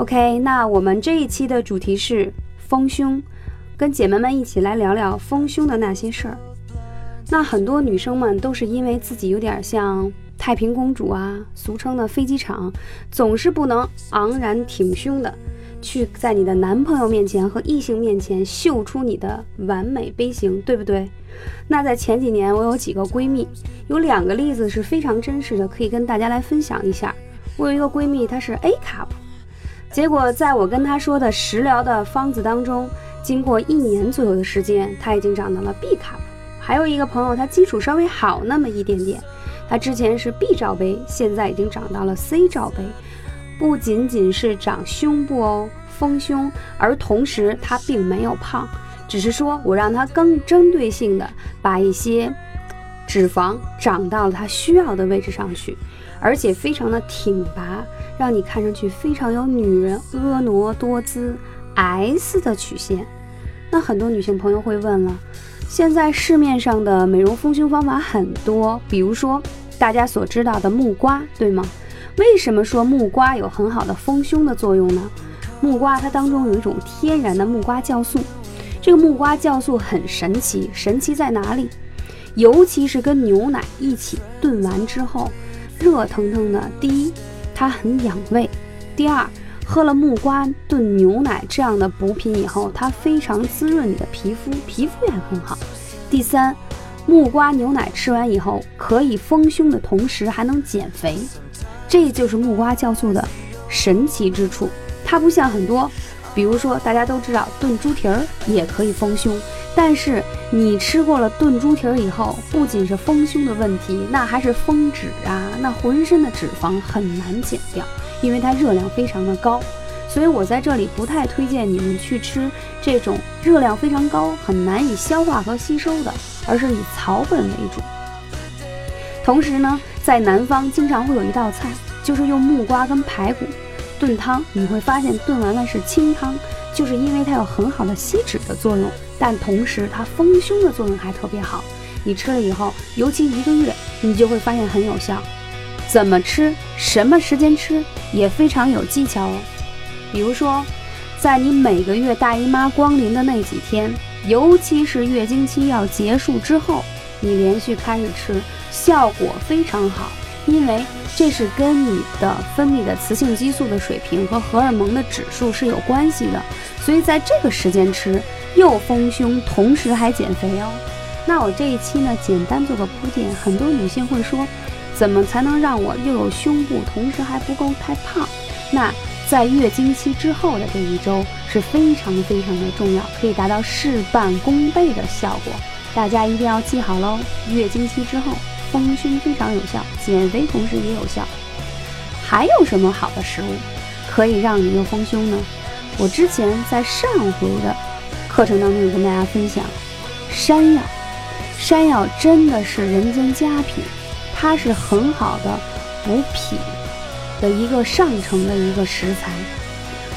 OK，那我们这一期的主题是丰胸，跟姐妹们一起来聊聊丰胸的那些事儿。那很多女生们都是因为自己有点像太平公主啊，俗称的飞机场，总是不能昂然挺胸的去在你的男朋友面前和异性面前秀出你的完美杯型，对不对？那在前几年，我有几个闺蜜，有两个例子是非常真实的，可以跟大家来分享一下。我有一个闺蜜，她是 A cup。结果，在我跟他说的食疗的方子当中，经过一年左右的时间，他已经长到了 B 卡。还有一个朋友，他基础稍微好那么一点点，他之前是 B 罩杯，现在已经长到了 C 罩杯。不仅仅是长胸部哦，丰胸，而同时他并没有胖，只是说我让他更针对性的把一些脂肪长到了他需要的位置上去，而且非常的挺拔。让你看上去非常有女人婀娜多姿 S 的曲线。那很多女性朋友会问了，现在市面上的美容丰胸方法很多，比如说大家所知道的木瓜，对吗？为什么说木瓜有很好的丰胸的作用呢？木瓜它当中有一种天然的木瓜酵素，这个木瓜酵素很神奇，神奇在哪里？尤其是跟牛奶一起炖完之后，热腾腾的，第一。它很养胃。第二，喝了木瓜炖牛奶这样的补品以后，它非常滋润你的皮肤，皮肤也很好。第三，木瓜牛奶吃完以后，可以丰胸的同时还能减肥，这就是木瓜酵素的神奇之处。它不像很多，比如说大家都知道炖猪蹄儿也可以丰胸。但是你吃过了炖猪蹄儿以后，不仅是丰胸的问题，那还是丰脂啊，那浑身的脂肪很难减掉，因为它热量非常的高。所以我在这里不太推荐你们去吃这种热量非常高、很难以消化和吸收的，而是以草本为主。同时呢，在南方经常会有一道菜，就是用木瓜跟排骨炖汤，你会发现炖完了是清汤，就是因为它有很好的吸脂的作用。但同时，它丰胸的作用还特别好。你吃了以后，尤其一个月，你就会发现很有效。怎么吃，什么时间吃，也非常有技巧哦。比如说，在你每个月大姨妈光临的那几天，尤其是月经期要结束之后，你连续开始吃，效果非常好。因为这是跟你的分泌的雌性激素的水平和荷尔蒙的指数是有关系的。所以在这个时间吃。又丰胸，同时还减肥哦。那我这一期呢，简单做个铺垫。很多女性会说，怎么才能让我又有胸部，同时还不够太胖？那在月经期之后的这一周是非常非常的重要，可以达到事半功倍的效果。大家一定要记好喽！月经期之后丰胸非常有效，减肥同时也有效。还有什么好的食物可以让你又丰胸呢？我之前在上回的。课程当中有跟大家分享，山药，山药真的是人间佳品，它是很好的补脾的一个上乘的一个食材，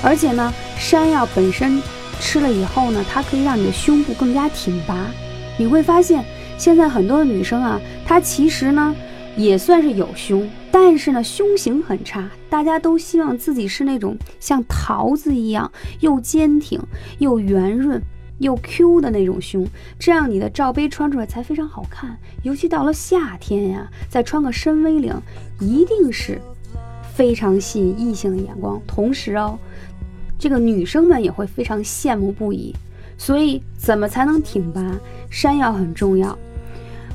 而且呢，山药本身吃了以后呢，它可以让你的胸部更加挺拔。你会发现，现在很多的女生啊，她其实呢也算是有胸，但是呢胸型很差。大家都希望自己是那种像桃子一样又坚挺又圆润又 Q 的那种胸，这样你的罩杯穿出来才非常好看。尤其到了夏天呀，再穿个深 V 领，一定是非常吸引异性的眼光。同时哦，这个女生们也会非常羡慕不已。所以，怎么才能挺拔？山药很重要。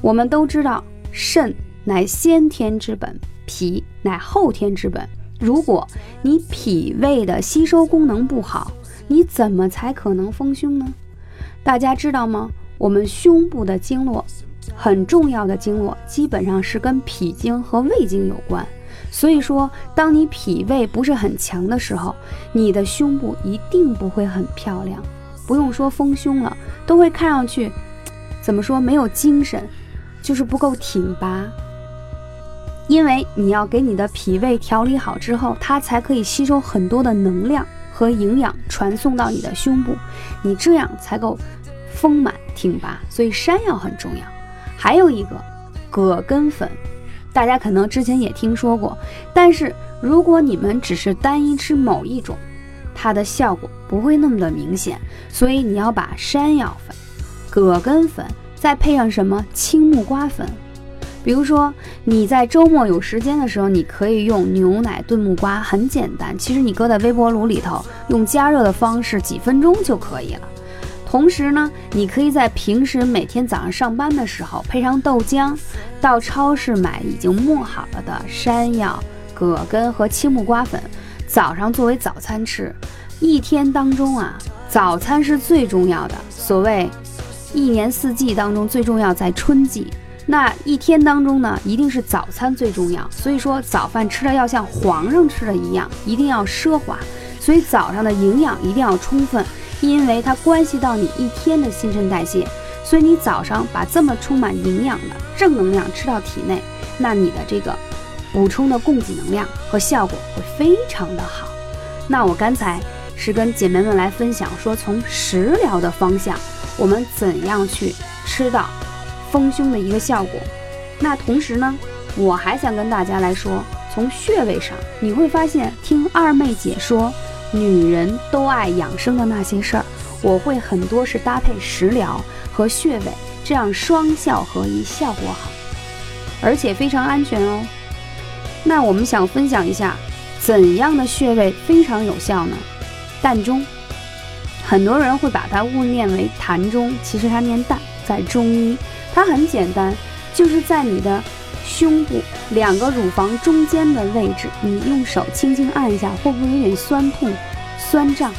我们都知道，肾乃先天之本，脾乃后天之本。如果你脾胃的吸收功能不好，你怎么才可能丰胸呢？大家知道吗？我们胸部的经络很重要的经络，基本上是跟脾经和胃经有关。所以说，当你脾胃不是很强的时候，你的胸部一定不会很漂亮。不用说丰胸了，都会看上去，怎么说没有精神，就是不够挺拔。因为你要给你的脾胃调理好之后，它才可以吸收很多的能量和营养传送到你的胸部，你这样才够丰满挺拔。所以山药很重要。还有一个葛根粉。大家可能之前也听说过，但是如果你们只是单一吃某一种，它的效果不会那么的明显。所以你要把山药粉、葛根粉，再配上什么青木瓜粉。比如说你在周末有时间的时候，你可以用牛奶炖木瓜，很简单。其实你搁在微波炉里头，用加热的方式，几分钟就可以了。同时呢，你可以在平时每天早上上班的时候配上豆浆，到超市买已经磨好了的山药、葛根和青木瓜粉，早上作为早餐吃。一天当中啊，早餐是最重要的。所谓一年四季当中最重要在春季，那一天当中呢，一定是早餐最重要。所以说早饭吃的要像皇上吃的一样，一定要奢华。所以早上的营养一定要充分。因为它关系到你一天的新陈代谢，所以你早上把这么充满营养的正能量吃到体内，那你的这个补充的供给能量和效果会非常的好。那我刚才是跟姐妹们来分享说，从食疗的方向，我们怎样去吃到丰胸的一个效果。那同时呢，我还想跟大家来说，从穴位上，你会发现听二妹姐说。女人都爱养生的那些事儿，我会很多是搭配食疗和穴位，这样双效合一，效果好，而且非常安全哦。那我们想分享一下，怎样的穴位非常有效呢？膻中，很多人会把它误念为痰中，其实它念膻，在中医它很简单，就是在你的。胸部两个乳房中间的位置，你用手轻轻按一下，会不会有点酸痛、酸胀？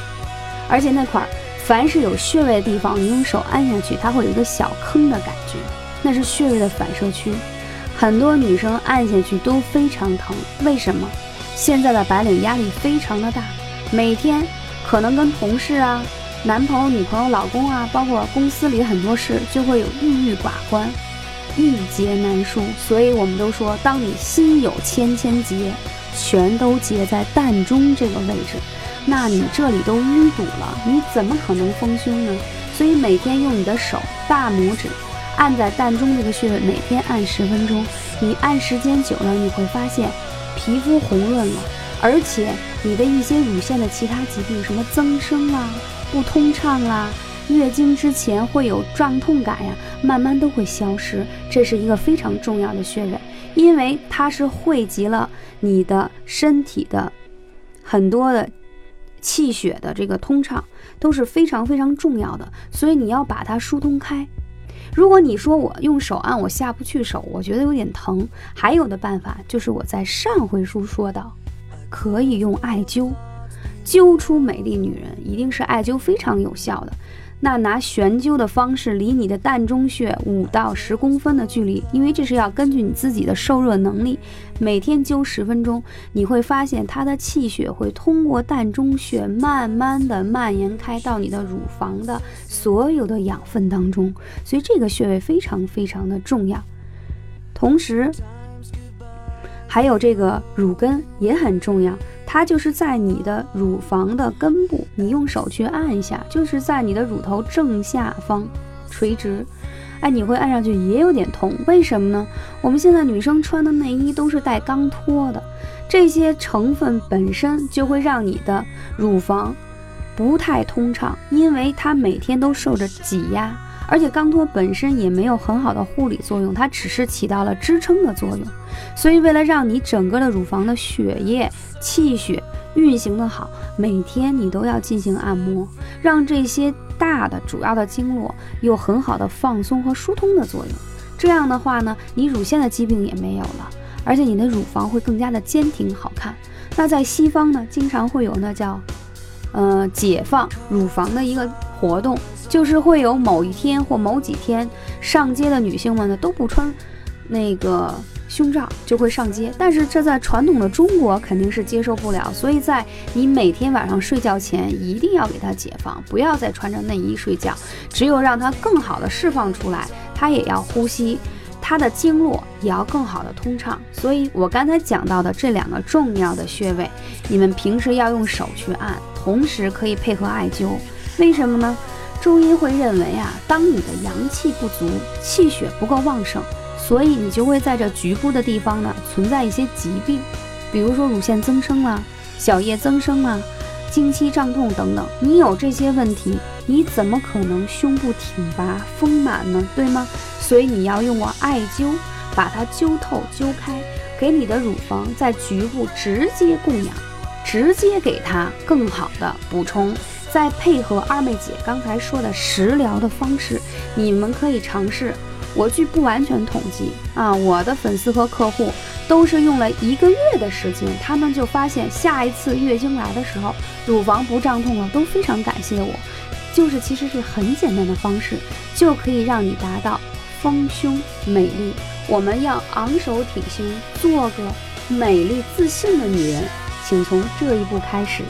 而且那块儿，凡是有穴位的地方，你用手按下去，它会有一个小坑的感觉，那是穴位的反射区。很多女生按下去都非常疼，为什么？现在的白领压力非常的大，每天可能跟同事啊、男朋友、女朋友、老公啊，包括公司里很多事，就会有郁郁寡欢。郁结难舒，所以我们都说，当你心有千千结，全都结在膻中这个位置，那你这里都淤堵了，你怎么可能丰胸呢？所以每天用你的手大拇指按在膻中这个穴位，每天按十分钟。你按时间久了，你会发现皮肤红润了，而且你的一些乳腺的其他疾病，什么增生啊、不通畅啦。月经之前会有胀痛感呀，慢慢都会消失。这是一个非常重要的穴位，因为它是汇集了你的身体的很多的气血的这个通畅都是非常非常重要的，所以你要把它疏通开。如果你说我用手按我下不去手，我觉得有点疼，还有的办法就是我在上回书说到，可以用艾灸，灸出美丽女人，一定是艾灸非常有效的。那拿悬灸的方式，离你的膻中穴五到十公分的距离，因为这是要根据你自己的受热能力，每天灸十分钟，你会发现它的气血会通过膻中穴慢慢的蔓延开到你的乳房的所有的养分当中，所以这个穴位非常非常的重要，同时还有这个乳根也很重要。它就是在你的乳房的根部，你用手去按一下，就是在你的乳头正下方，垂直。哎，你会按上去也有点痛，为什么呢？我们现在女生穿的内衣都是带钢托的，这些成分本身就会让你的乳房不太通畅，因为它每天都受着挤压，而且钢托本身也没有很好的护理作用，它只是起到了支撑的作用。所以，为了让你整个的乳房的血液、气血运行的好，每天你都要进行按摩，让这些大的主要的经络有很好的放松和疏通的作用。这样的话呢，你乳腺的疾病也没有了，而且你的乳房会更加的坚挺好看。那在西方呢，经常会有那叫呃解放乳房的一个活动，就是会有某一天或某几天上街的女性们呢都不穿那个。胸罩就会上街，但是这在传统的中国肯定是接受不了，所以在你每天晚上睡觉前一定要给它解放，不要再穿着内衣睡觉。只有让它更好的释放出来，它也要呼吸，它的经络也要更好的通畅。所以我刚才讲到的这两个重要的穴位，你们平时要用手去按，同时可以配合艾灸。为什么呢？中医会认为啊，当你的阳气不足，气血不够旺盛。所以你就会在这局部的地方呢存在一些疾病，比如说乳腺增生啊、小叶增生啊、经期胀痛等等。你有这些问题，你怎么可能胸部挺拔丰满呢？对吗？所以你要用我艾灸，把它灸透灸开，给你的乳房在局部直接供氧，直接给它更好的补充。再配合二妹姐刚才说的食疗的方式，你们可以尝试。我据不完全统计啊，我的粉丝和客户都是用了一个月的时间，他们就发现下一次月经来的时候，乳房不胀痛了，都非常感谢我。就是其实是很简单的方式，就可以让你达到丰胸美丽。我们要昂首挺胸，做个美丽自信的女人，请从这一步开始。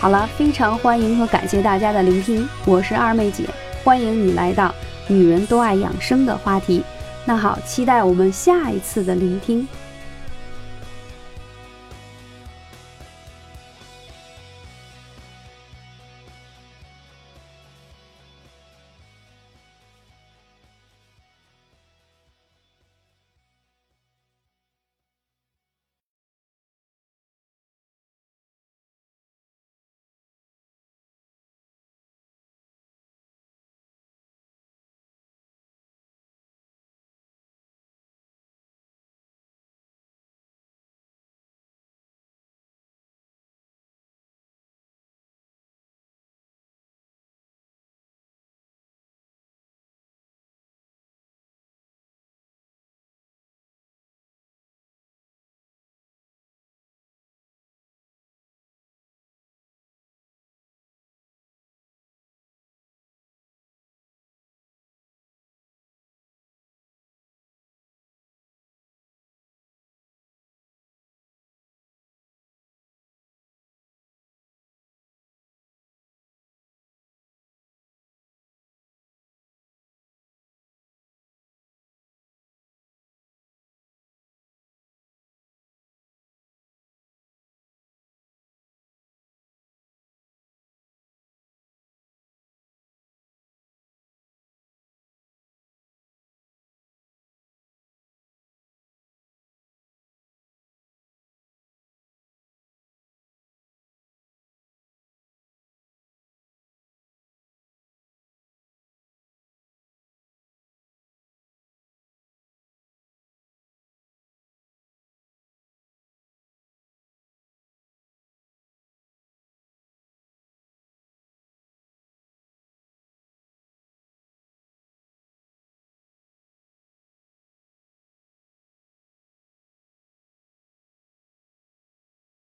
好了，非常欢迎和感谢大家的聆听，我是二妹姐，欢迎你来到。女人都爱养生的话题，那好，期待我们下一次的聆听。